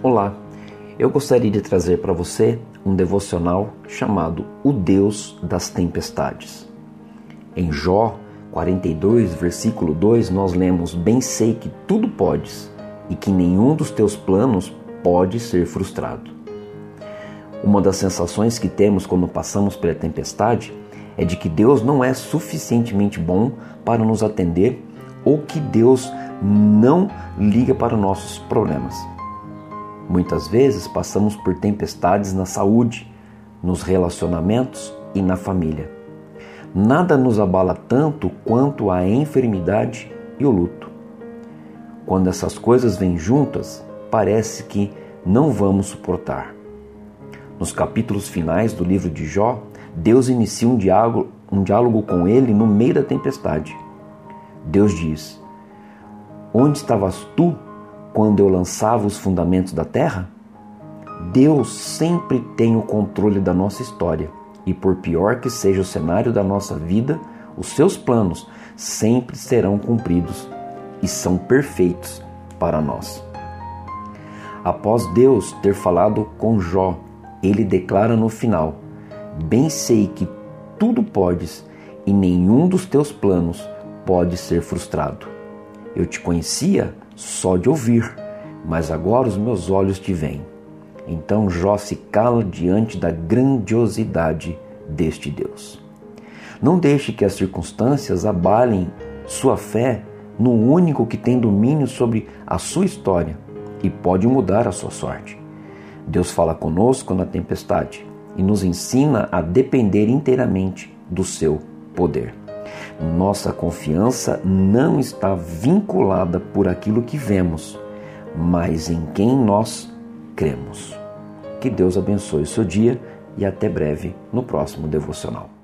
Olá, eu gostaria de trazer para você um devocional chamado O Deus das Tempestades. Em Jó 42, versículo 2, nós lemos: Bem sei que tudo podes e que nenhum dos teus planos pode ser frustrado. Uma das sensações que temos quando passamos pela tempestade é de que Deus não é suficientemente bom para nos atender ou que Deus não liga para nossos problemas. Muitas vezes passamos por tempestades na saúde, nos relacionamentos e na família. Nada nos abala tanto quanto a enfermidade e o luto. Quando essas coisas vêm juntas, parece que não vamos suportar. Nos capítulos finais do livro de Jó, Deus inicia um diálogo, um diálogo com ele no meio da tempestade. Deus diz: Onde estavas tu quando eu lançava os fundamentos da terra? Deus sempre tem o controle da nossa história e, por pior que seja o cenário da nossa vida, os seus planos sempre serão cumpridos e são perfeitos para nós. Após Deus ter falado com Jó, ele declara no final: Bem sei que tudo podes e nenhum dos teus planos pode ser frustrado. Eu te conhecia só de ouvir, mas agora os meus olhos te veem. Então Jó se cala diante da grandiosidade deste Deus. Não deixe que as circunstâncias abalem sua fé no único que tem domínio sobre a sua história e pode mudar a sua sorte. Deus fala conosco na tempestade e nos ensina a depender inteiramente do seu poder. Nossa confiança não está vinculada por aquilo que vemos, mas em quem nós cremos. Que Deus abençoe o seu dia e até breve no próximo devocional.